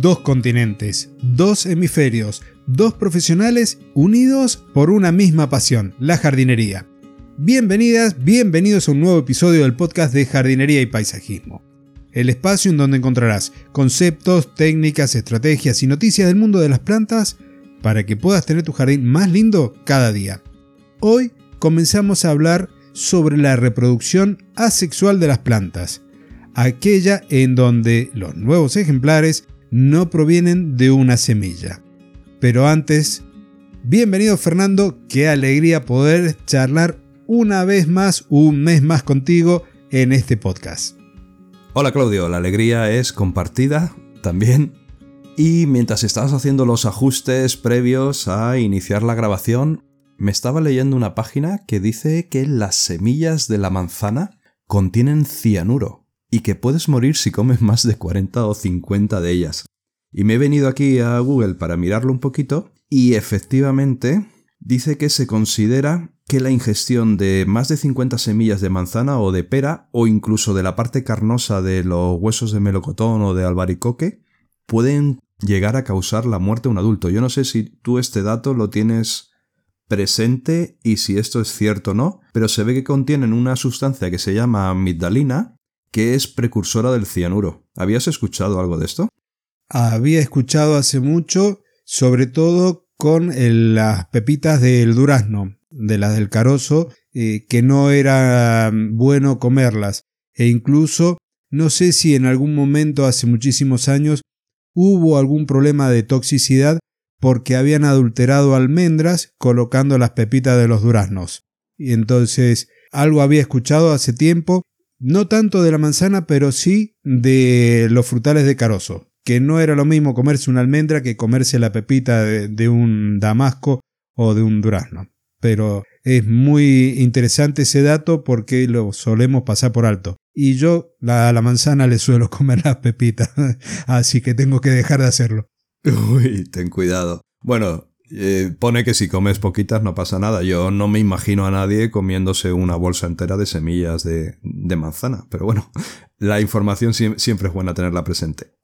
dos continentes, dos hemisferios, dos profesionales unidos por una misma pasión, la jardinería. Bienvenidas, bienvenidos a un nuevo episodio del podcast de jardinería y paisajismo. El espacio en donde encontrarás conceptos, técnicas, estrategias y noticias del mundo de las plantas para que puedas tener tu jardín más lindo cada día. Hoy comenzamos a hablar sobre la reproducción asexual de las plantas, aquella en donde los nuevos ejemplares no provienen de una semilla. Pero antes, bienvenido Fernando, qué alegría poder charlar una vez más, un mes más contigo en este podcast. Hola Claudio, la alegría es compartida también. Y mientras estabas haciendo los ajustes previos a iniciar la grabación, me estaba leyendo una página que dice que las semillas de la manzana contienen cianuro y que puedes morir si comes más de 40 o 50 de ellas. Y me he venido aquí a Google para mirarlo un poquito y efectivamente dice que se considera que la ingestión de más de 50 semillas de manzana o de pera o incluso de la parte carnosa de los huesos de melocotón o de albaricoque pueden llegar a causar la muerte a un adulto. Yo no sé si tú este dato lo tienes presente y si esto es cierto o no, pero se ve que contienen una sustancia que se llama amigdalina que es precursora del cianuro. ¿Habías escuchado algo de esto? Había escuchado hace mucho, sobre todo con las pepitas del durazno, de las del carozo, eh, que no era bueno comerlas. E incluso, no sé si en algún momento hace muchísimos años hubo algún problema de toxicidad porque habían adulterado almendras colocando las pepitas de los duraznos. Y entonces algo había escuchado hace tiempo no tanto de la manzana, pero sí de los frutales de carozo, que no era lo mismo comerse una almendra que comerse la pepita de, un damasco o de un durazno. Pero es muy interesante ese dato porque lo solemos pasar por alto. Y yo a la manzana le suelo comer las pepitas, así que tengo que dejar de hacerlo. Uy, ten cuidado. Bueno, eh, pone que si comes poquitas no pasa nada. Yo no me imagino a nadie comiéndose una bolsa entera de semillas de, manzana. Pero bueno, la información siempre es buena tenerla presente.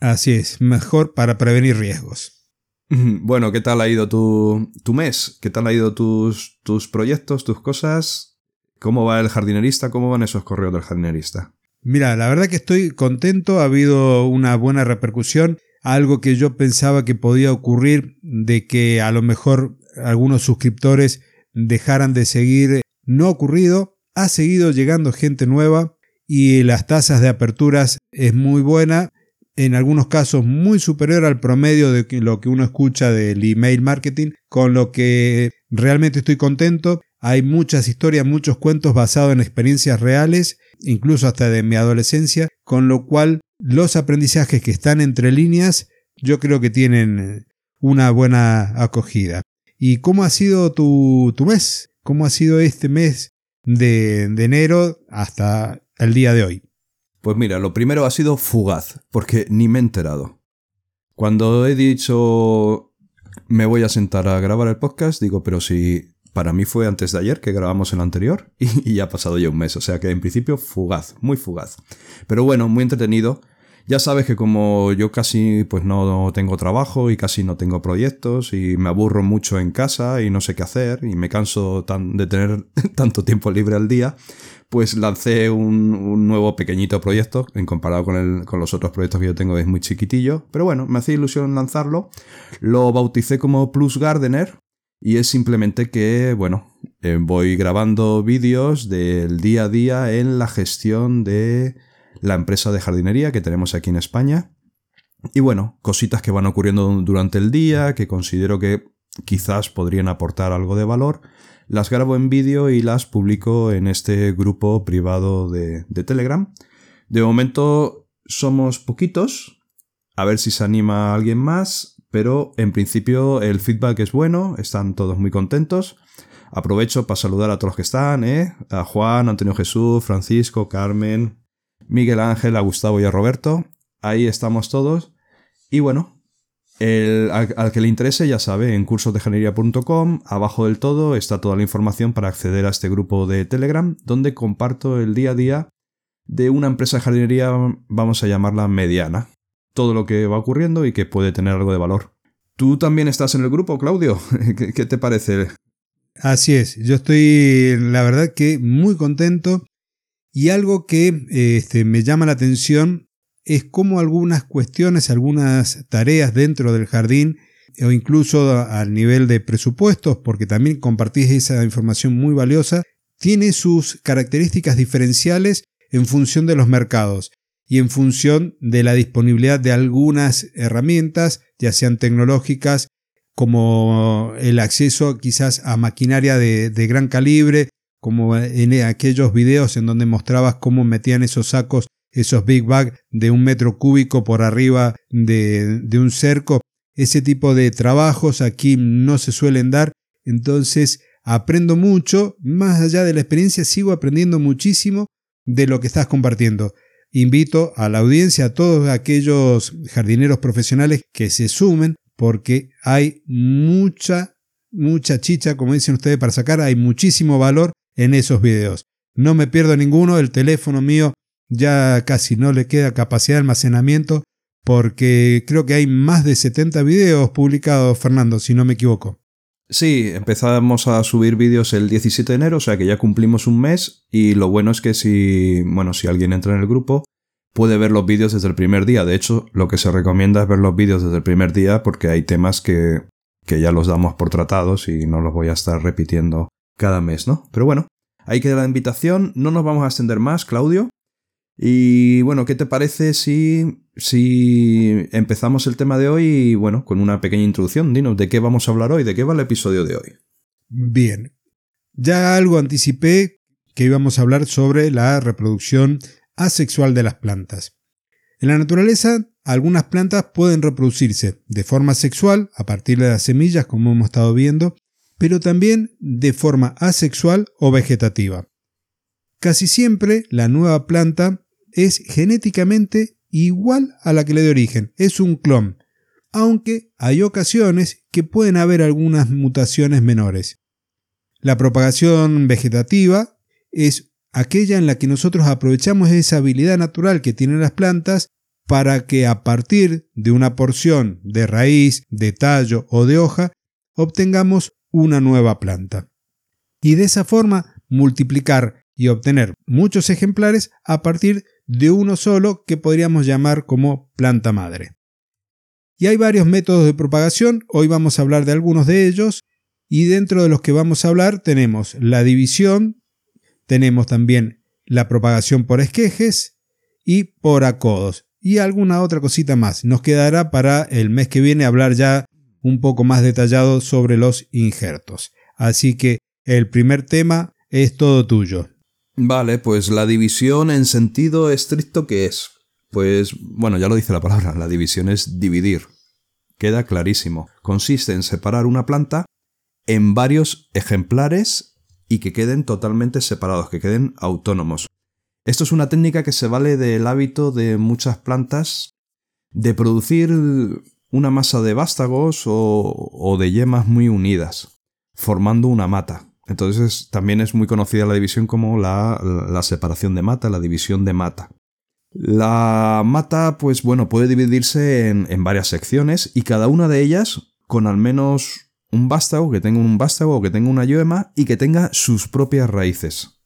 Así es, mejor para prevenir riesgos. Bueno, ¿qué tal ha ido tu, tu mes? ¿Qué tal ha ido tus, tus proyectos, tus cosas? ¿Cómo va el jardinerista? ¿Cómo van esos correos del jardinerista? Mira, la verdad que estoy contento, ha habido una buena repercusión algo que yo pensaba que podía ocurrir de que a lo mejor algunos suscriptores dejaran de seguir, no ha ocurrido, ha seguido llegando gente nueva y las tasas de aperturas es muy buena, en algunos casos muy superior al promedio de lo que uno escucha del email marketing, con lo que realmente estoy contento. Hay muchas historias, muchos cuentos basados en experiencias reales, incluso hasta de mi adolescencia, con lo cual los aprendizajes que están entre líneas yo creo que tienen una buena acogida. ¿Y cómo ha sido tu, tu mes? ¿Cómo ha sido este mes de enero hasta el día de hoy? Pues mira, lo primero ha sido fugaz, porque ni me he enterado. Cuando he dicho me voy a sentar a grabar el podcast, digo, pero si para mí fue antes de ayer que grabamos el anterior y, ya ha pasado ya un mes, o sea que en principio fugaz, muy fugaz. Pero bueno, muy entretenido. Ya sabes que como yo casi pues no tengo trabajo y casi no tengo proyectos y me aburro mucho en casa y no sé qué hacer y me canso de tener tanto tiempo libre al día, pues lancé un, nuevo pequeñito proyecto en comparado con, el, con los otros proyectos que yo tengo es muy chiquitillo, pero bueno, me hacía ilusión lanzarlo. Lo bauticé como Plus Gardener y es simplemente que, bueno, eh, voy grabando vídeos del día a día en la gestión de la empresa de jardinería que tenemos aquí en España. Y bueno, cositas que van ocurriendo durante el día, que considero que quizás podrían aportar algo de valor, las grabo en vídeo y las publico en este grupo privado de, Telegram. De momento somos poquitos, a ver si se anima alguien más, pero en principio el feedback es bueno, están todos muy contentos. Aprovecho para saludar a todos los que están, ¿eh? a Juan, Antonio Jesús, Francisco, Carmen, Miguel Ángel, a Gustavo y a Roberto. Ahí estamos todos. Y bueno, al, que le interese ya sabe, en cursosdejanería.com, abajo del todo está toda la información para acceder a este grupo de Telegram, donde comparto el día a día de una empresa de jardinería, vamos a llamarla mediana, todo lo que va ocurriendo y que puede tener algo de valor. ¿Tú también estás en el grupo, Claudio? ¿Qué, te parece? Así es, yo estoy la verdad que muy contento y algo que este, me llama la atención es cómo algunas cuestiones, algunas tareas dentro del jardín o incluso al nivel de presupuestos, porque también compartís esa información muy valiosa, tiene sus características diferenciales en función de los mercados y en función de la disponibilidad de algunas herramientas, ya sean tecnológicas, como el acceso quizás a maquinaria de, gran calibre, como en aquellos videos en donde mostrabas cómo metían esos sacos, esos big bag de un metro cúbico por arriba de, de un cerco. Ese tipo de trabajos aquí no se suelen dar, entonces aprendo mucho, más allá de la experiencia sigo aprendiendo muchísimo de lo que estás compartiendo. Invito a la audiencia, a todos aquellos jardineros profesionales que se sumen porque hay mucha, mucha chicha, como dicen ustedes, para sacar. Hay muchísimo valor en esos videos. No me pierdo ninguno, el teléfono mío ya casi no le queda capacidad de almacenamiento porque creo que hay más de 70 videos publicados, Fernando, si no me equivoco. Sí, empezamos a subir vídeos el 17 de enero, o sea que ya cumplimos un mes y lo bueno es que si, bueno, si alguien entra en el grupo puede ver los vídeos desde el primer día. De hecho, lo que se recomienda es ver los vídeos desde el primer día porque hay temas que, que ya los damos por tratados y no los voy a estar repitiendo cada mes, ¿no? Pero bueno, ahí queda la invitación, no nos vamos a extender más, Claudio. Y bueno, ¿qué te parece si, si empezamos el tema de hoy, bueno, con una pequeña introducción? Dinos, ¿de qué vamos a hablar hoy? ¿De qué va el episodio de hoy? Bien, ya algo anticipé que íbamos a hablar sobre la reproducción asexual de las plantas. En la naturaleza, algunas plantas pueden reproducirse de forma sexual a partir de las semillas, como hemos estado viendo, pero también de forma asexual o vegetativa. Casi siempre la nueva planta es genéticamente igual a la que le dio origen, es un clon, aunque hay ocasiones que pueden haber algunas mutaciones menores. La propagación vegetativa es aquella en la que nosotros aprovechamos esa habilidad natural que tienen las plantas para que a partir de una porción de raíz, de tallo o de hoja obtengamos una nueva planta. Y de esa forma multiplicar y obtener muchos ejemplares a partir de uno solo que podríamos llamar como planta madre. Y hay varios métodos de propagación, hoy vamos a hablar de algunos de ellos, y dentro de los que vamos a hablar tenemos la división, tenemos también la propagación por esquejes y por acodos, y alguna otra cosita más. Nos quedará para el mes que viene hablar ya un poco más detallado sobre los injertos. Así que el primer tema es todo tuyo. Vale, pues la división en sentido estricto ¿qué es? Pues bueno, ya lo dice la palabra, la división es dividir. Queda clarísimo. Consiste en separar una planta en varios ejemplares y que queden totalmente separados, que queden autónomos. Esto es una técnica que se vale del hábito de muchas plantas de producir una masa de vástagos o, o de yemas muy unidas, formando una mata. Entonces también es muy conocida la división como la, separación de mata, la división de mata. La mata, pues bueno, puede dividirse en, varias secciones y cada una de ellas con al menos un vástago, que tenga un vástago o que tenga una yema y que tenga sus propias raíces.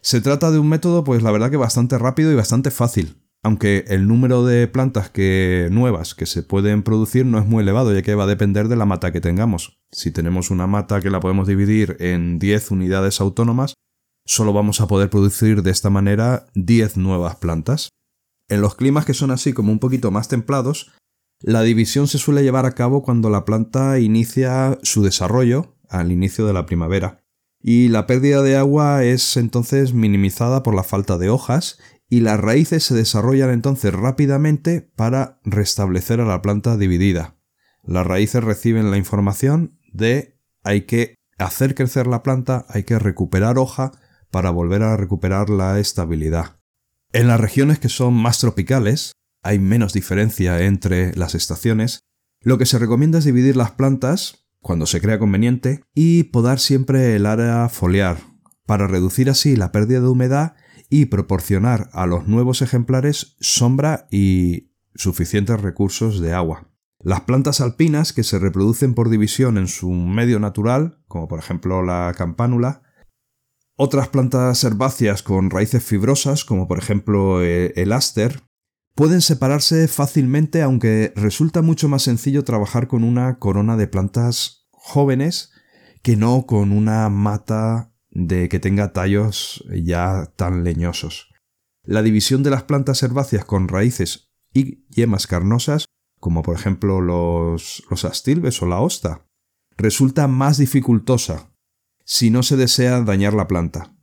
Se trata de un método, pues la verdad que bastante rápido y bastante fácil aunque el número de plantas que nuevas que se pueden producir no es muy elevado, ya que va a depender de la mata que tengamos. Si tenemos una mata que la podemos dividir en 10 unidades autónomas, solo vamos a poder producir de esta manera 10 nuevas plantas. En los climas que son así como un poquito más templados, la división se suele llevar a cabo cuando la planta inicia su desarrollo al inicio de la primavera. Y la pérdida de agua es entonces minimizada por la falta de hojas y las raíces se desarrollan entonces rápidamente para restablecer a la planta dividida. Las raíces reciben la información de hay que hacer crecer la planta, hay que recuperar hoja para volver a recuperar la estabilidad. En las regiones que son más tropicales, hay menos diferencia entre las estaciones, lo que se recomienda es dividir las plantas, cuando se crea conveniente, y podar siempre el área foliar, para reducir así la pérdida de humedad y proporcionar a los nuevos ejemplares sombra y suficientes recursos de agua. Las plantas alpinas que se reproducen por división en su medio natural, como por ejemplo la campánula, otras plantas herbáceas con raíces fibrosas, como por ejemplo eh, el aster, pueden separarse fácilmente aunque resulta mucho más sencillo trabajar con una corona de plantas jóvenes que no con una mata de que tenga tallos ya tan leñosos. La división de las plantas herbáceas con raíces y yemas carnosas, como por ejemplo los, los astilbes o la hosta, resulta más dificultosa si no se desea dañar la planta.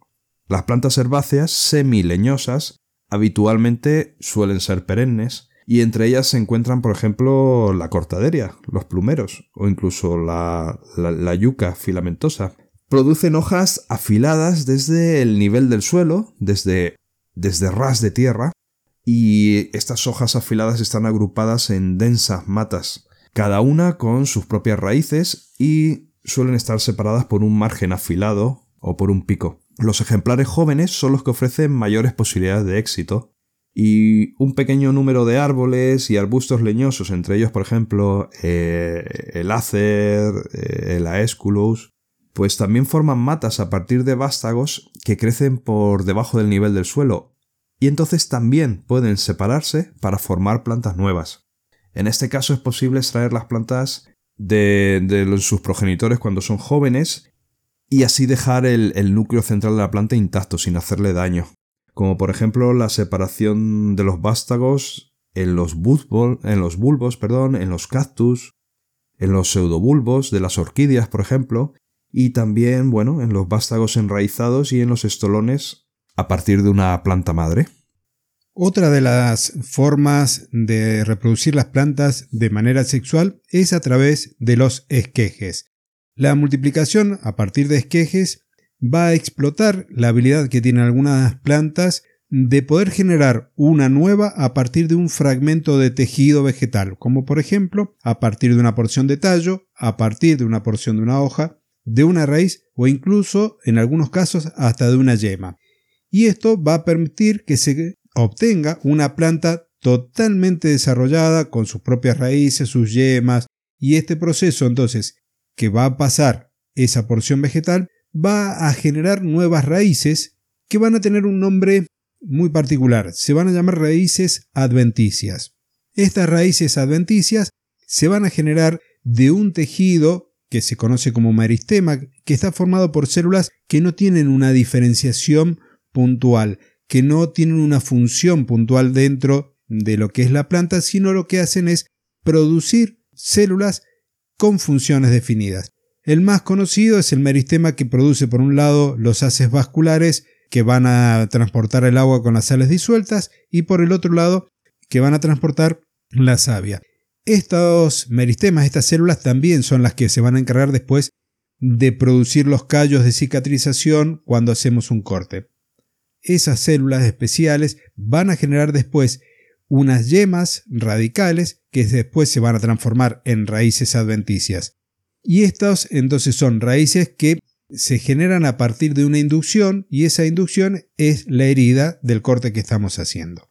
Las plantas herbáceas semileñosas habitualmente suelen ser perennes y entre ellas se encuentran, por ejemplo, la cortaderia, los plumeros o incluso la, la yuca filamentosa. Producen hojas afiladas desde el nivel del suelo, desde, desde ras de tierra, y estas hojas afiladas están agrupadas en densas matas, cada una con sus propias raíces y suelen estar separadas por un margen afilado o por un pico. Los ejemplares jóvenes son los que ofrecen mayores posibilidades de éxito y un pequeño número de árboles y arbustos leñosos, entre ellos por ejemplo eh, el acer, eh, el aesculus, pues también forman matas a partir de vástagos que crecen por debajo del nivel del suelo y entonces también pueden separarse para formar plantas nuevas. En este caso es posible extraer las plantas de, sus progenitores cuando son jóvenes y así dejar el, núcleo central de la planta intacto sin hacerle daño. Como por ejemplo la separación de los vástagos en los, bulbos, en los bulbos, perdón, en los cactus, en los pseudobulbos de las orquídeas, por ejemplo, y también, bueno, en los vástagos enraizados y en los estolones a partir de una planta madre. Otra de las formas de reproducir las plantas de manera sexual es a través de los esquejes. La multiplicación a partir de esquejes va a explotar la habilidad que tienen algunas plantas de poder generar una nueva a partir de un fragmento de tejido vegetal, como por ejemplo a partir de una porción de tallo, a partir de una porción de una hoja, de una raíz o incluso en algunos casos hasta de una yema. Y esto va a permitir que se obtenga una planta totalmente desarrollada con sus propias raíces, sus yemas, y este proceso entonces que va a pasar esa porción vegetal va a generar nuevas raíces que van a tener un nombre muy particular, se van a llamar raíces adventicias. Estas raíces adventicias se van a generar de un tejido que se conoce como meristema, que está formado por células que no tienen una diferenciación puntual, que no tienen una función puntual dentro de lo que es la planta, sino lo que hacen es producir células con funciones definidas. El más conocido es el meristema que produce por un lado los haces vasculares que van a transportar el agua con las sales disueltas y por el otro lado que van a transportar la savia. Estos meristemas, estas células también son las que se van a encargar después de producir los callos de cicatrización cuando hacemos un corte esas células especiales van a generar después unas yemas radicales que después se van a transformar en raíces adventicias. Y estas entonces son raíces que se generan a partir de una inducción y esa inducción es la herida del corte que estamos haciendo.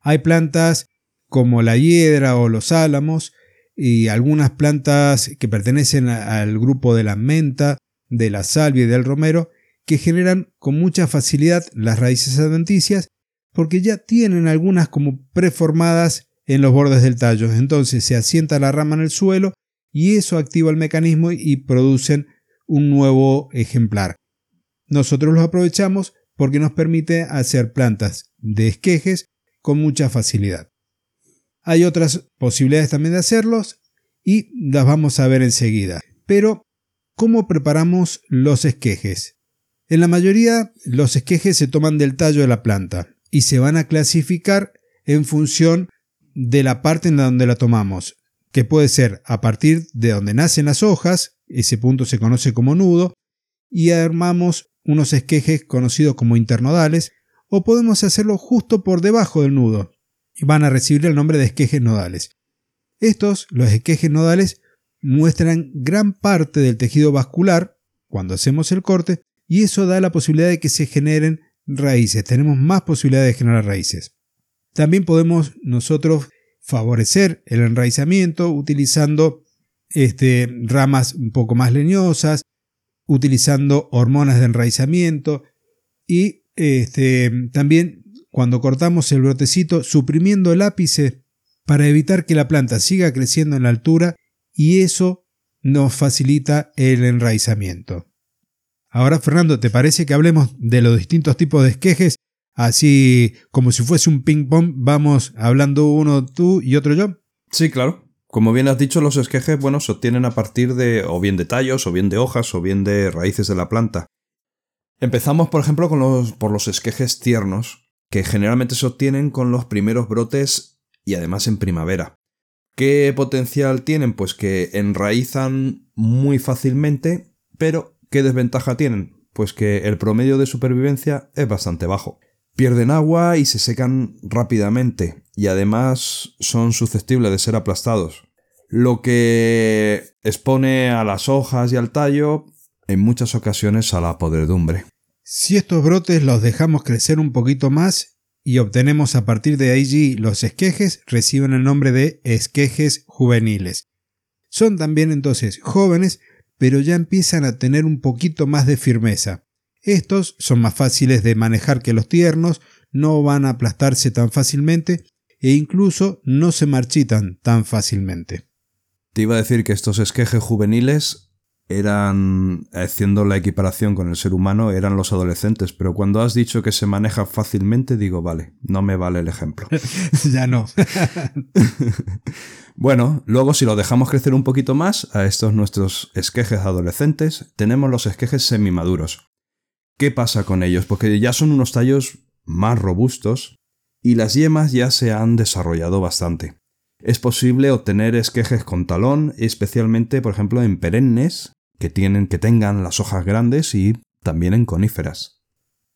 Hay plantas como la hiedra o los álamos y algunas plantas que pertenecen al grupo de la menta, de la salvia y del romero que generan con mucha facilidad las raíces adventicias porque ya tienen algunas como preformadas en los bordes del tallo. Entonces se asienta la rama en el suelo y eso activa el mecanismo y producen un nuevo ejemplar. Nosotros los aprovechamos porque nos permite hacer plantas de esquejes con mucha facilidad. Hay otras posibilidades también de hacerlos y las vamos a ver enseguida. Pero, ¿cómo preparamos los esquejes? En la mayoría, los esquejes se toman del tallo de la planta y se van a clasificar en función de la parte en donde la tomamos, que puede ser a partir de donde nacen las hojas, ese punto se conoce como nudo, y armamos unos esquejes conocidos como internodales, o podemos hacerlo justo por debajo del nudo, van a recibir el nombre de esquejes nodales. Estos, los esquejes nodales, muestran gran parte del tejido vascular cuando hacemos el corte y eso da la posibilidad de que se generen raíces. Tenemos más posibilidades de generar raíces. También podemos nosotros favorecer el enraizamiento utilizando este, ramas un poco más leñosas, utilizando hormonas de enraizamiento y este, también cuando cortamos el brotecito suprimiendo el ápice para evitar que la planta siga creciendo en la altura y eso nos facilita el enraizamiento. Ahora, Fernando, ¿te parece que hablemos de los distintos tipos de esquejes? Así como si fuese un ping-pong, vamos hablando uno tú y otro yo. Sí, claro. Como bien has dicho, los esquejes, bueno, se obtienen a partir de o bien de tallos, o bien de hojas, o bien de raíces de la planta. Empezamos, por ejemplo, con los, por los esquejes tiernos, que generalmente se obtienen con los primeros brotes y además en primavera. ¿Qué potencial tienen? Pues que enraizan muy fácilmente, pero ¿qué desventaja tienen? Pues que el promedio de supervivencia es bastante bajo. Pierden agua y se secan rápidamente, y además son susceptibles de ser aplastados, lo que expone a las hojas y al tallo en muchas ocasiones a la podredumbre. Si estos brotes los dejamos crecer un poquito más y obtenemos a partir de allí los esquejes, reciben el nombre de esquejes juveniles. Son también entonces jóvenes, pero ya empiezan a tener un poquito más de firmeza. Estos son más fáciles de manejar que los tiernos, no van a aplastarse tan fácilmente e incluso no se marchitan tan fácilmente. Te iba a decir que estos esquejes juveniles eran, haciendo la equiparación con el ser humano, eran los adolescentes, pero cuando has dicho que se maneja fácilmente, digo, vale, no me vale el ejemplo. ya no. bueno, luego si lo dejamos crecer un poquito más, a estos nuestros esquejes adolescentes, tenemos los esquejes semimaduros. ¿Qué pasa con ellos? Porque ya son unos tallos más robustos y las yemas ya se han desarrollado bastante. Es posible obtener esquejes con talón, especialmente, por ejemplo, en perennes, que tienen que tengan las hojas grandes y también en coníferas.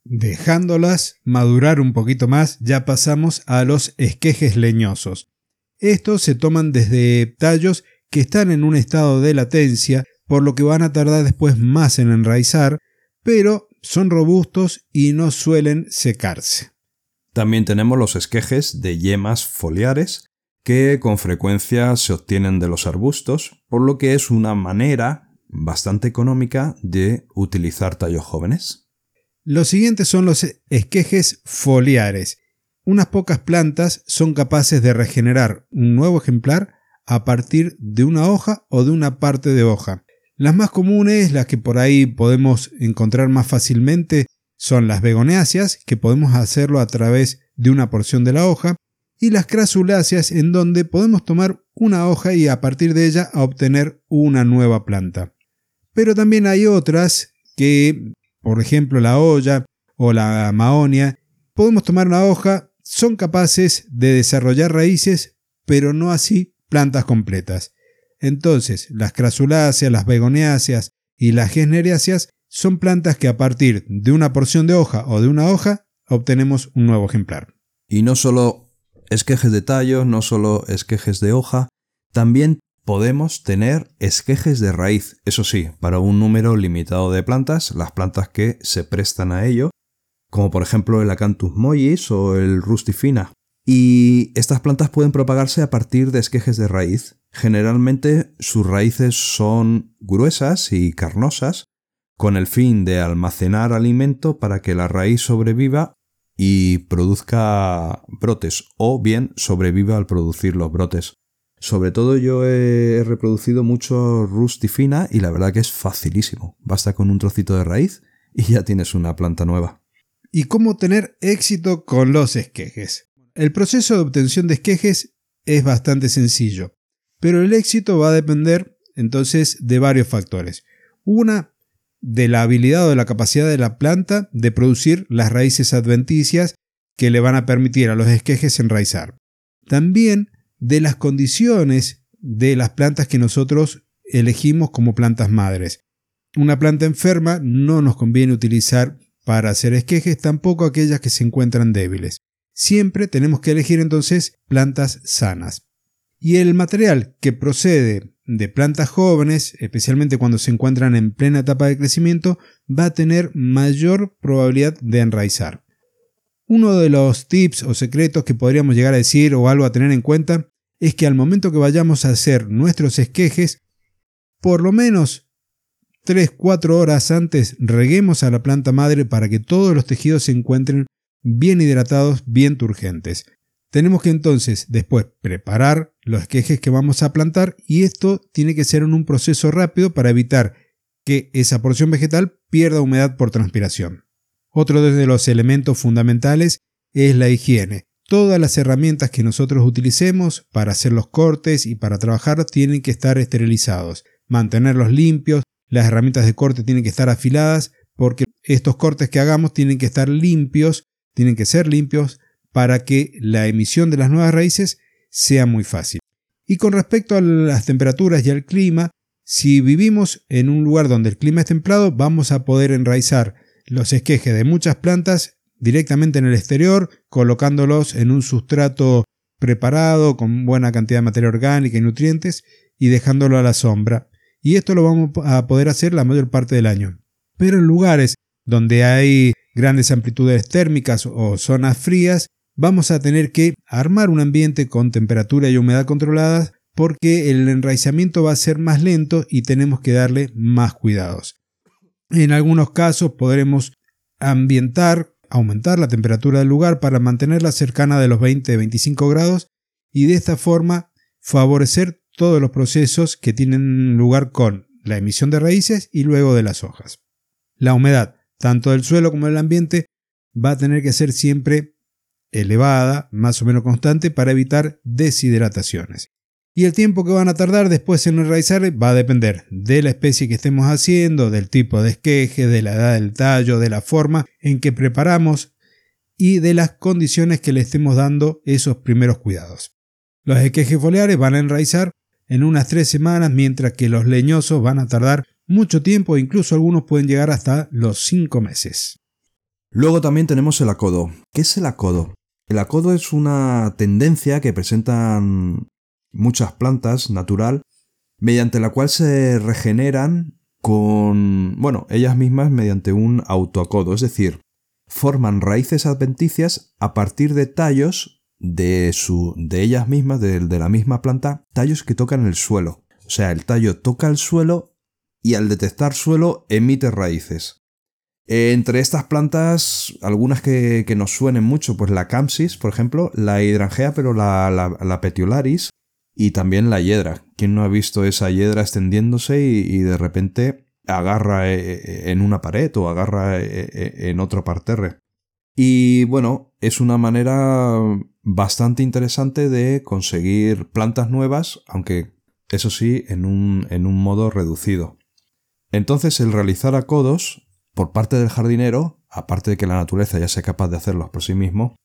Dejándolas madurar un poquito más, ya pasamos a los esquejes leñosos. Estos se toman desde tallos que están en un estado de latencia, por lo que van a tardar después más en enraizar, pero son robustos y no suelen secarse. También tenemos los esquejes de yemas foliares, que con frecuencia se obtienen de los arbustos, por lo que es una manera bastante económica de utilizar tallos jóvenes. Los siguientes son los esquejes foliares. Unas pocas plantas son capaces de regenerar un nuevo ejemplar a partir de una hoja o de una parte de hoja. Las más comunes, las que por ahí podemos encontrar más fácilmente, son las begoneáceas, que podemos hacerlo a través de una porción de la hoja, y las crasuláceas, en donde podemos tomar una hoja y a partir de ella obtener una nueva planta. Pero también hay otras que, por ejemplo la olla o la maonia, podemos tomar una hoja, son capaces de desarrollar raíces, pero no así plantas completas. Entonces, las crasuláceas, las begoneáceas y las gesneriáceas son plantas que a partir de una porción de hoja o de una hoja obtenemos un nuevo ejemplar. Y no solo esquejes de tallo, no solo esquejes de hoja, también podemos tener esquejes de raíz, eso sí, para un número limitado de plantas, las plantas que se prestan a ello, como por ejemplo el Acanthus mollis o el rustifina. Y estas plantas pueden propagarse a partir de esquejes de raíz, Generalmente sus raíces son gruesas y carnosas, con el fin de almacenar alimento para que la raíz sobreviva y produzca brotes, o bien sobreviva al producir los brotes. Sobre todo yo he reproducido mucho rustifina y la verdad que es facilísimo. Basta con un trocito de raíz y ya tienes una planta nueva. ¿Y cómo tener éxito con los esquejes? El proceso de obtención de esquejes es bastante sencillo. Pero el éxito va a depender entonces de varios factores. Una, de la habilidad o de la capacidad de la planta de producir las raíces adventicias que le van a permitir a los esquejes enraizar. También de las condiciones de las plantas que nosotros elegimos como plantas madres. Una planta enferma no nos conviene utilizar para hacer esquejes, tampoco aquellas que se encuentran débiles. Siempre tenemos que elegir entonces plantas sanas. Y el material que procede de plantas jóvenes, especialmente cuando se encuentran en plena etapa de crecimiento, va a tener mayor probabilidad de enraizar. Uno de los tips o secretos que podríamos llegar a decir o algo a tener en cuenta es que al momento que vayamos a hacer nuestros esquejes, por lo menos 3-4 horas antes reguemos a la planta madre para que todos los tejidos se encuentren bien hidratados, bien turgentes. Tenemos que entonces después preparar los esquejes que vamos a plantar y esto tiene que ser en un proceso rápido para evitar que esa porción vegetal pierda humedad por transpiración. Otro de los elementos fundamentales es la higiene. Todas las herramientas que nosotros utilicemos para hacer los cortes y para trabajar tienen que estar esterilizados, mantenerlos limpios, las herramientas de corte tienen que estar afiladas porque estos cortes que hagamos tienen que estar limpios, tienen que ser limpios para que la emisión de las nuevas raíces sea muy fácil. Y con respecto a las temperaturas y al clima, si vivimos en un lugar donde el clima es templado, vamos a poder enraizar los esquejes de muchas plantas directamente en el exterior, colocándolos en un sustrato preparado con buena cantidad de materia orgánica y nutrientes y dejándolo a la sombra. Y esto lo vamos a poder hacer la mayor parte del año. Pero en lugares donde hay grandes amplitudes térmicas o zonas frías, vamos a tener que armar un ambiente con temperatura y humedad controladas porque el enraizamiento va a ser más lento y tenemos que darle más cuidados. En algunos casos podremos ambientar, aumentar la temperatura del lugar para mantenerla cercana de los 20-25 grados y de esta forma favorecer todos los procesos que tienen lugar con la emisión de raíces y luego de las hojas. La humedad, tanto del suelo como del ambiente, va a tener que ser siempre elevada, más o menos constante, para evitar deshidrataciones. Y el tiempo que van a tardar después en enraizar va a depender de la especie que estemos haciendo, del tipo de esqueje, de la edad del tallo, de la forma en que preparamos y de las condiciones que le estemos dando esos primeros cuidados. Los esquejes foliares van a enraizar en unas tres semanas, mientras que los leñosos van a tardar mucho tiempo, incluso algunos pueden llegar hasta los cinco meses. Luego también tenemos el acodo. ¿Qué es el acodo? El acodo es una tendencia que presentan muchas plantas natural, mediante la cual se regeneran con, bueno, ellas mismas mediante un autoacodo, es decir, forman raíces adventicias a partir de tallos de, su, de ellas mismas, de, de la misma planta, tallos que tocan el suelo. O sea, el tallo toca el suelo y al detectar suelo emite raíces. Entre estas plantas, algunas que, nos suenen mucho, pues la Campsis, por ejemplo, la hidrangea, pero la, la, la petiolaris, y también la hiedra. ¿Quién no ha visto esa hiedra extendiéndose y, de repente agarra eh, eh, en una pared o agarra eh, en otro parterre? Y bueno, es una manera bastante interesante de conseguir plantas nuevas, aunque eso sí, en un, en un modo reducido. Entonces el realizar acodos por parte del jardinero, aparte de que la naturaleza ya sea capaz de hacerlos por sí mismo,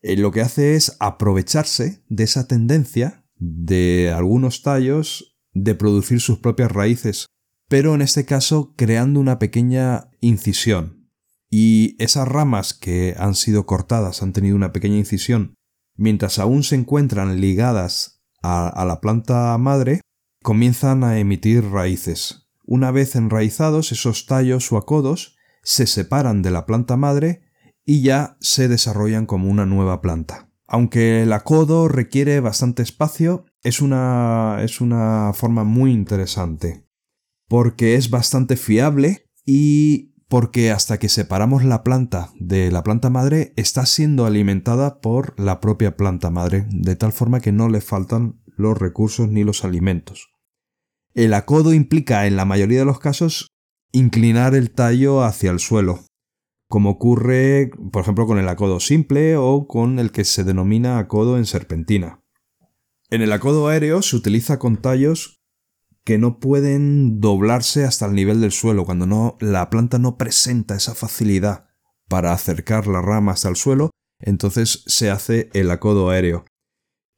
lo que hace es aprovecharse de esa tendencia de algunos tallos de producir sus propias raíces, pero en este caso creando una pequeña incisión. Y esas ramas que han sido cortadas han tenido una pequeña incisión, mientras aún se encuentran ligadas a, la planta madre, comienzan a emitir raíces. Una vez enraizados, esos tallos o acodos se separan de la planta madre y ya se desarrollan como una nueva planta. Aunque el acodo requiere bastante espacio, es una, es una forma muy interesante. Porque es bastante fiable y porque hasta que separamos la planta de la planta madre está siendo alimentada por la propia planta madre, de tal forma que no le faltan los recursos ni los alimentos. El acodo implica en la mayoría de los casos inclinar el tallo hacia el suelo, como ocurre, por ejemplo, con el acodo simple o con el que se denomina acodo en serpentina. En el acodo aéreo se utiliza con tallos que no pueden doblarse hasta el nivel del suelo, cuando no, la planta no presenta esa facilidad para acercar la rama hasta el suelo, entonces se hace el acodo aéreo,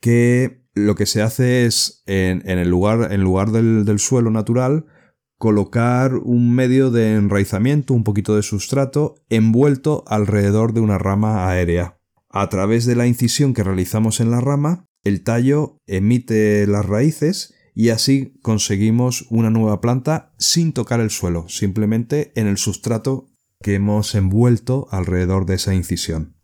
que lo que se hace es en, el lugar, en lugar del, del suelo natural, colocar un medio de enraizamiento, un poquito de sustrato, envuelto alrededor de una rama aérea. A través de la incisión que realizamos en la rama, el tallo emite las raíces y así conseguimos una nueva planta sin tocar el suelo, simplemente en el sustrato que hemos envuelto alrededor de esa incisión.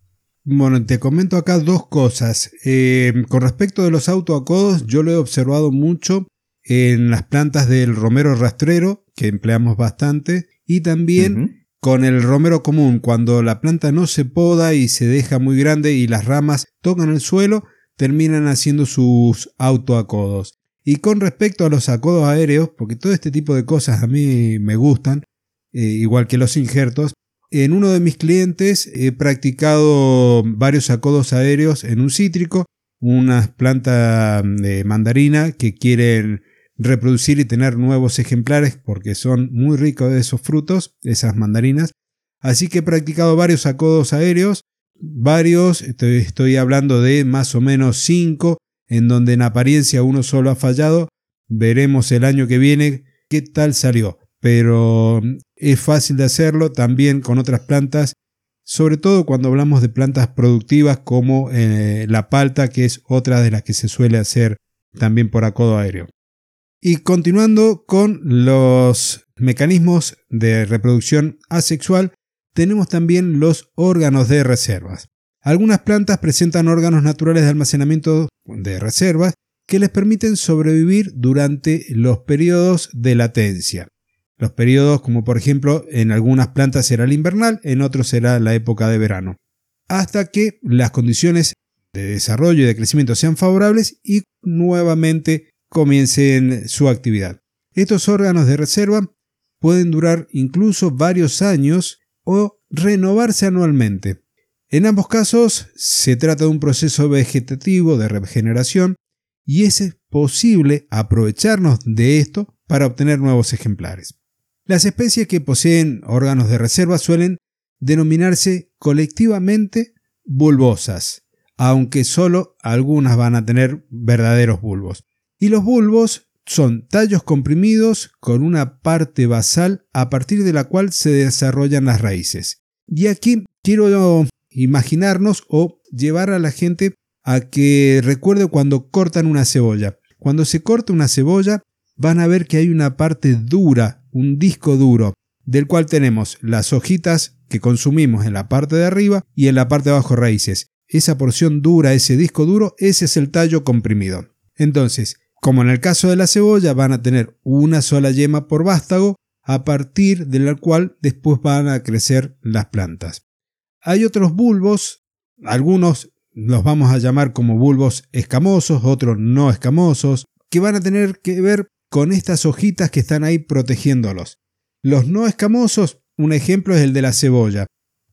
Bueno, te comento acá dos cosas. Eh, con respecto de los autoacodos, yo lo he observado mucho en las plantas del romero rastrero, que empleamos bastante, y también con el romero común, cuando la planta no se poda y se deja muy grande y las ramas tocan el suelo, terminan haciendo sus autoacodos. Y con respecto a los acodos aéreos, porque todo este tipo de cosas a mí me gustan, eh, igual que los injertos, en uno de mis clientes he practicado varios acodos aéreos en un cítrico, unas plantas de mandarina que quieren reproducir y tener nuevos ejemplares porque son muy ricos de esos frutos, esas mandarinas. Así que he practicado varios acodos aéreos, varios, estoy, hablando de más o menos cinco, en donde en apariencia uno solo ha fallado. Veremos el año que viene qué tal salió. Pero es fácil de hacerlo también con otras plantas, sobre todo cuando hablamos de plantas productivas como eh, la palta, que es otra de las que se suele hacer también por acodo aéreo. Y continuando con los mecanismos de reproducción asexual, tenemos también los órganos de reservas. Algunas plantas presentan órganos naturales de almacenamiento de reservas que les permiten sobrevivir durante los periodos de latencia. Los periodos como por ejemplo en algunas plantas será el invernal, en otros será la época de verano. Hasta que las condiciones de desarrollo y de crecimiento sean favorables y nuevamente comiencen su actividad. Estos órganos de reserva pueden durar incluso varios años o renovarse anualmente. En ambos casos se trata de un proceso vegetativo de regeneración y es posible aprovecharnos de esto para obtener nuevos ejemplares. Las especies que poseen órganos de reserva suelen denominarse colectivamente bulbosas, aunque solo algunas van a tener verdaderos bulbos. Y los bulbos son tallos comprimidos con una parte basal a partir de la cual se desarrollan las raíces. Y aquí quiero imaginarnos o llevar a la gente a que recuerde cuando cortan una cebolla. Cuando se corta una cebolla van a ver que hay una parte dura, un disco duro, del cual tenemos las hojitas que consumimos en la parte de arriba y en la parte de abajo raíces. Esa porción dura, ese disco duro, ese es el tallo comprimido. Entonces, como en el caso de la cebolla, van a tener una sola yema por vástago, a partir de la cual después van a crecer las plantas. Hay otros bulbos, algunos los vamos a llamar como bulbos escamosos, otros no escamosos, que van a tener que ver con estas hojitas que están ahí protegiéndolos. Los no escamosos, un ejemplo es el de la cebolla,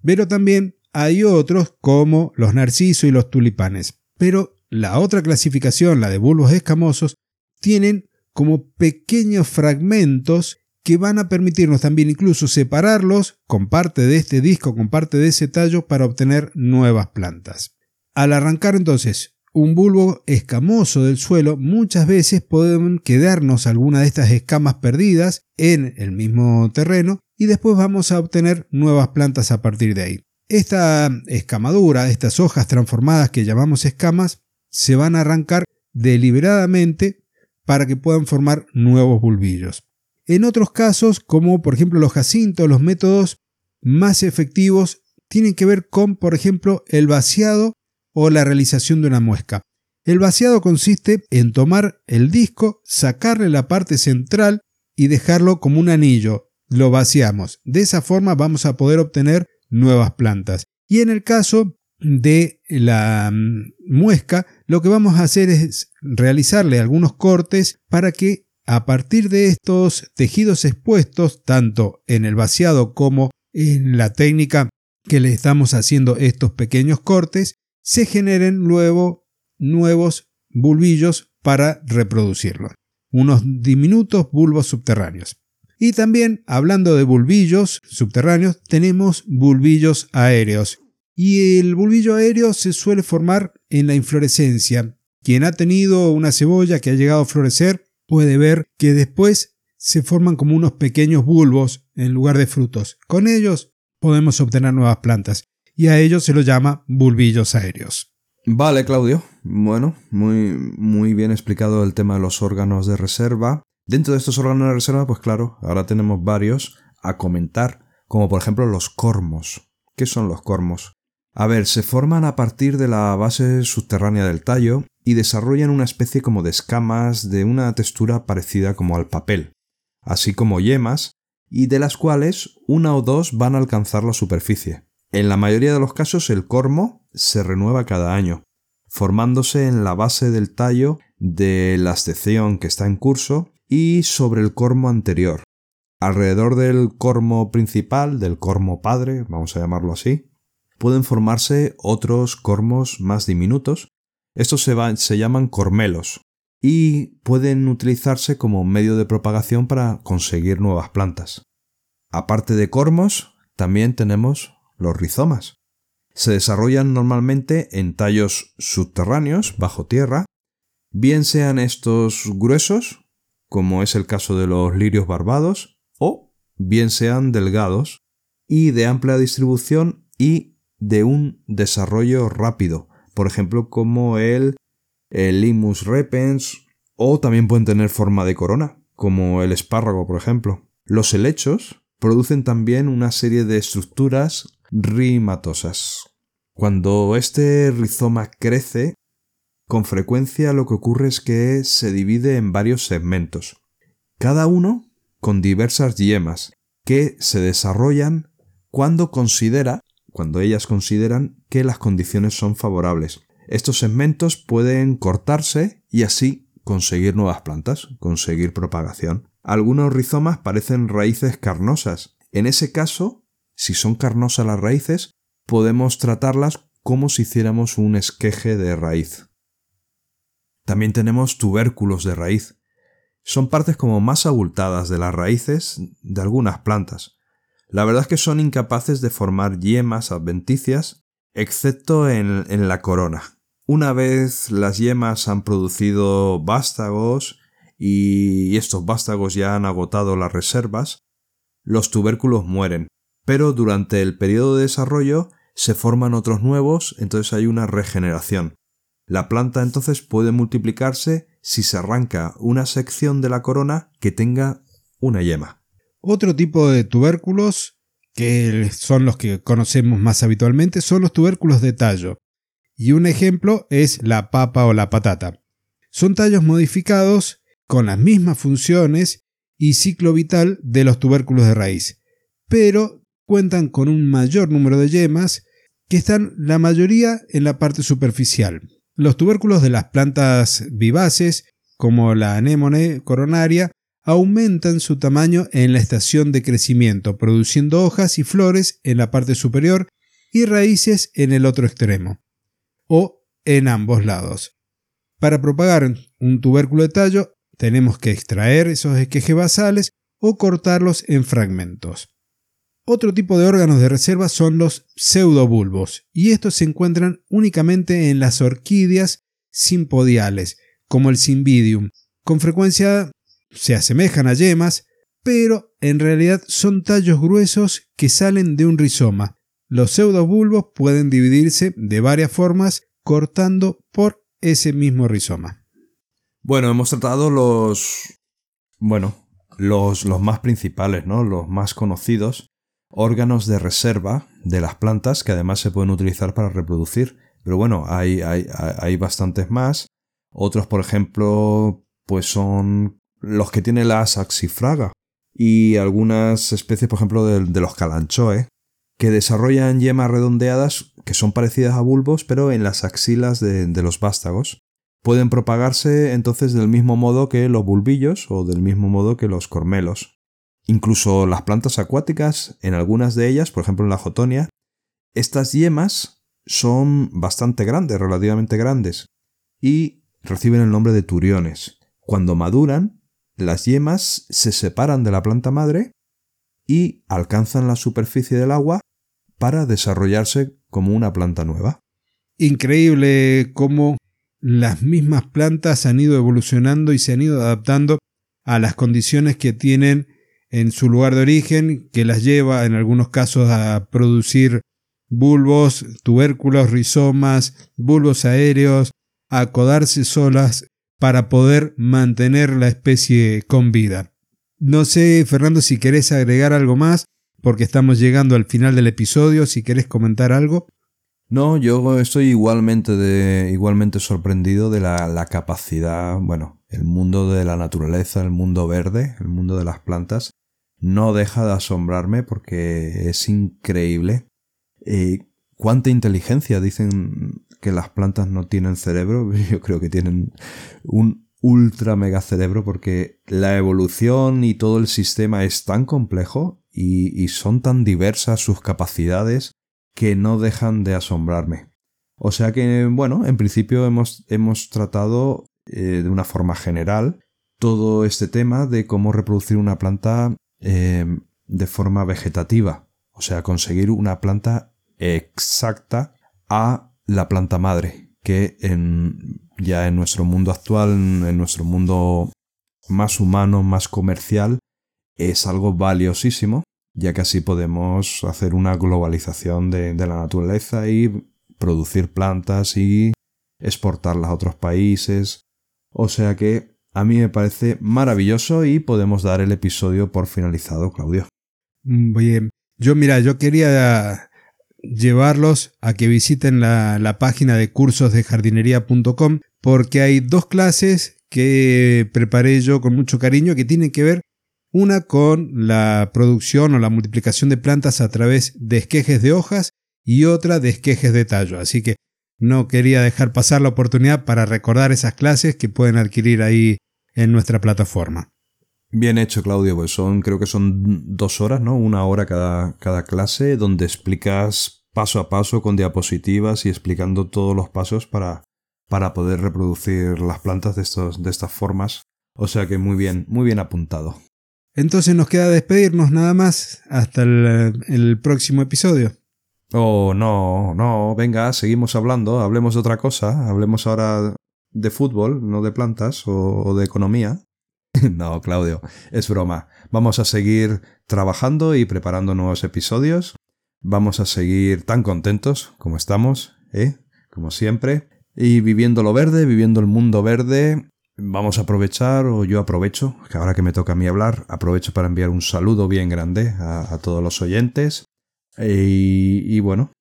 pero también hay otros como los narcisos y los tulipanes. Pero la otra clasificación, la de bulbos escamosos, tienen como pequeños fragmentos que van a permitirnos también incluso separarlos con parte de este disco, con parte de ese tallo para obtener nuevas plantas. Al arrancar entonces un bulbo escamoso del suelo, muchas veces pueden quedarnos alguna de estas escamas perdidas en el mismo terreno y después vamos a obtener nuevas plantas a partir de ahí. Esta escamadura, estas hojas transformadas que llamamos escamas, se van a arrancar deliberadamente para que puedan formar nuevos bulbillos. En otros casos, como por ejemplo los jacintos, los métodos más efectivos tienen que ver con, por ejemplo, el vaciado o la realización de una muesca. El vaciado consiste en tomar el disco, sacarle la parte central y dejarlo como un anillo. Lo vaciamos. De esa forma vamos a poder obtener nuevas plantas. Y en el caso de la mm, muesca, lo que vamos a hacer es realizarle algunos cortes para que a partir de estos tejidos expuestos, tanto en el vaciado como en la técnica que le estamos haciendo estos pequeños cortes, se generen luego nuevos bulbillos para reproducirlos. Unos diminutos bulbos subterráneos. Y también, hablando de bulbillos subterráneos, tenemos bulbillos aéreos, y el bulbillo aéreo se suele formar en la inflorescencia. Quien ha tenido una cebolla que ha llegado a florecer puede ver que después se forman como unos pequeños bulbos en lugar de frutos. Con ellos podemos obtener nuevas plantas y a ellos se los llama bulbillos aéreos. Vale, Claudio. Bueno, muy, muy bien explicado el tema de los órganos de reserva. Dentro de estos órganos de reserva, pues claro, ahora tenemos varios a comentar, como por ejemplo los cormos. ¿Qué son los cormos? A ver, se forman a partir de la base subterránea del tallo y desarrollan una especie como de escamas de una textura parecida como al papel, así como yemas, y de las cuales una o dos van a alcanzar la superficie. En la mayoría de los casos el cormo se renueva cada año, formándose en la base del tallo de la sección que está en curso y sobre el cormo anterior. Alrededor del cormo principal, del cormo padre, vamos a llamarlo así, pueden formarse otros cormos más diminutos. Estos se, se llaman cormelos y pueden utilizarse como medio de propagación para conseguir nuevas plantas. Aparte de cormos, también tenemos los rizomas. Se desarrollan normalmente en tallos subterráneos, bajo tierra, bien sean estos gruesos, como es el caso de los lirios barbados, o bien sean delgados y de amplia distribución y de un desarrollo rápido, por ejemplo como el, el Limus repens o también pueden tener forma de corona, como el espárrago por ejemplo. Los helechos producen también una serie de estructuras rimatosas. Cuando este rizoma crece, con frecuencia lo que ocurre es que se divide en varios segmentos, cada uno con diversas yemas que se desarrollan cuando considera cuando ellas consideran que las condiciones son favorables. Estos segmentos pueden cortarse y así conseguir nuevas plantas, conseguir propagación. Algunos rizomas parecen raíces carnosas. En ese caso, si son carnosas las raíces, podemos tratarlas como si hiciéramos un esqueje de raíz. También tenemos tubérculos de raíz. Son partes como más abultadas de las raíces de algunas plantas. La verdad es que son incapaces de formar yemas adventicias, excepto en, en la corona. Una vez las yemas han producido vástagos y estos vástagos ya han agotado las reservas, los tubérculos mueren, pero durante el periodo de desarrollo se forman otros nuevos, entonces hay una regeneración. La planta entonces puede multiplicarse si se arranca una sección de la corona que tenga una yema. Otro tipo de tubérculos, que son los que conocemos más habitualmente, son los tubérculos de tallo. Y un ejemplo es la papa o la patata. Son tallos modificados con las mismas funciones y ciclo vital de los tubérculos de raíz, pero cuentan con un mayor número de yemas que están la mayoría en la parte superficial. Los tubérculos de las plantas vivaces, como la anémone coronaria, aumentan su tamaño en la estación de crecimiento, produciendo hojas y flores en la parte superior y raíces en el otro extremo, o en ambos lados. Para propagar un tubérculo de tallo, tenemos que extraer esos esquejes basales o cortarlos en fragmentos. Otro tipo de órganos de reserva son los pseudobulbos, y estos se encuentran únicamente en las orquídeas simpodiales, como el cymbidium. Con frecuencia se asemejan a yemas, pero en realidad son tallos gruesos que salen de un rizoma. Los pseudobulbos pueden dividirse de varias formas cortando por ese mismo rizoma. Bueno, hemos tratado los. Bueno, los, los más principales, ¿no? Los más conocidos. Órganos de reserva de las plantas que además se pueden utilizar para reproducir. Pero bueno, hay, hay, hay bastantes más. Otros, por ejemplo, pues son los que tiene la saxifraga y algunas especies, por ejemplo, de, los calanchoe, que desarrollan yemas redondeadas que son parecidas a bulbos, pero en las axilas de, de los vástagos. Pueden propagarse entonces del mismo modo que los bulbillos o del mismo modo que los cormelos. Incluso las plantas acuáticas, en algunas de ellas, por ejemplo en la jotonia, estas yemas son bastante grandes, relativamente grandes, y reciben el nombre de turiones. Cuando maduran, las yemas se separan de la planta madre y alcanzan la superficie del agua para desarrollarse como una planta nueva. Increíble cómo las mismas plantas han ido evolucionando y se han ido adaptando a las condiciones que tienen en su lugar de origen, que las lleva en algunos casos a producir bulbos, tubérculos, rizomas, bulbos aéreos, a acodarse solas para poder mantener la especie con vida. No sé, Fernando, si querés agregar algo más, porque estamos llegando al final del episodio, si querés comentar algo. No, yo estoy igualmente, de, igualmente sorprendido de la, la, capacidad, bueno, el mundo de la naturaleza, el mundo verde, el mundo de las plantas, no deja de asombrarme porque es increíble. Eh, ¿Cuánta inteligencia? Dicen que las plantas no tienen cerebro, yo creo que tienen un ultra mega cerebro porque la evolución y todo el sistema es tan complejo y, son tan diversas sus capacidades que no dejan de asombrarme. O sea que, bueno, en principio hemos, hemos tratado eh, de una forma general todo este tema de cómo reproducir una planta eh, de forma vegetativa. O sea, conseguir una planta exacta a la planta madre, que en, ya en nuestro mundo actual, en nuestro mundo más humano, más comercial, es algo valiosísimo ya que así podemos hacer una globalización de, la naturaleza y producir plantas y exportarlas a otros países. O sea que a mí me parece maravilloso y podemos dar el episodio por finalizado, Claudio. Bien, mm, yo mira, yo quería llevarlos a que visiten la, la página de cursosdejardinería.com porque hay dos clases que preparé yo con mucho cariño que tienen que ver una con la producción o la multiplicación de plantas a través de esquejes de hojas y otra de esquejes de tallo. Así que no quería dejar pasar la oportunidad para recordar esas clases que pueden adquirir ahí en nuestra plataforma. Bien hecho, Claudio, pues son, creo que son dos horas, ¿no? Una hora cada, cada clase, donde explicas paso a paso con diapositivas y explicando todos los pasos para, para poder reproducir las plantas de, estos, de estas formas. O sea que muy bien, muy bien apuntado. Entonces nos queda despedirnos nada más hasta el, próximo episodio. Oh, no, no, venga, seguimos hablando, hablemos de otra cosa, hablemos ahora de fútbol, no de plantas o, o de economía. no, Claudio, es broma. Vamos a seguir trabajando y preparando nuevos episodios. Vamos a seguir tan contentos como estamos, ¿eh? Como siempre. Y viviendo lo verde, viviendo el mundo verde Vamos a aprovechar, o yo aprovecho, que ahora que me toca a mí hablar, aprovecho para enviar un saludo bien grande a, todos los oyentes. Y, bueno,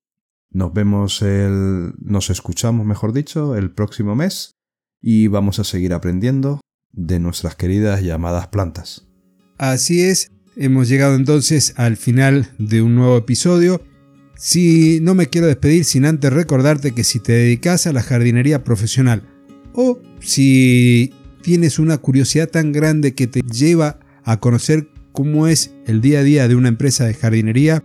nos vemos el. nos escuchamos, mejor dicho, el próximo mes. Y vamos a seguir aprendiendo de nuestras queridas llamadas plantas. Así es, hemos llegado entonces al final de un nuevo episodio. Si no me quiero despedir sin antes recordarte que si te dedicas a la jardinería profesional o si tienes una curiosidad tan grande que te lleva a conocer cómo es el día a día de una empresa de jardinería,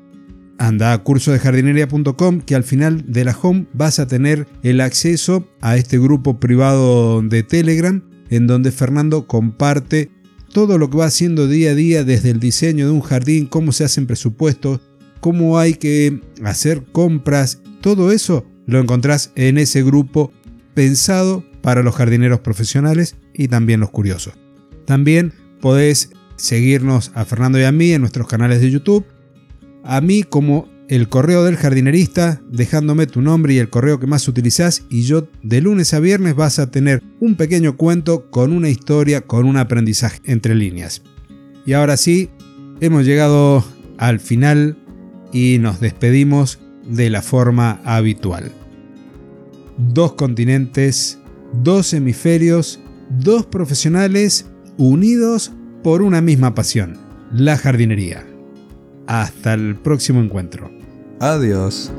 anda a cursodejardinería.com que al final de la home vas a tener el acceso a este grupo privado de Telegram en donde Fernando comparte todo lo que va haciendo día a día desde el diseño de un jardín, cómo se hacen presupuestos, cómo hay que hacer compras, todo eso lo encontrás en ese grupo pensado para los jardineros profesionales y también los curiosos. También podés seguirnos a Fernando y a mí en nuestros canales de YouTube, a mí como el correo del jardinerista, dejándome tu nombre y el correo que más utilizás y yo de lunes a viernes vas a tener un pequeño cuento con una historia, con un aprendizaje entre líneas. Y ahora sí, hemos llegado al final y nos despedimos de la forma habitual. Dos continentes dos hemisferios, dos profesionales unidos por una misma pasión, la jardinería. Hasta el próximo encuentro. Adiós.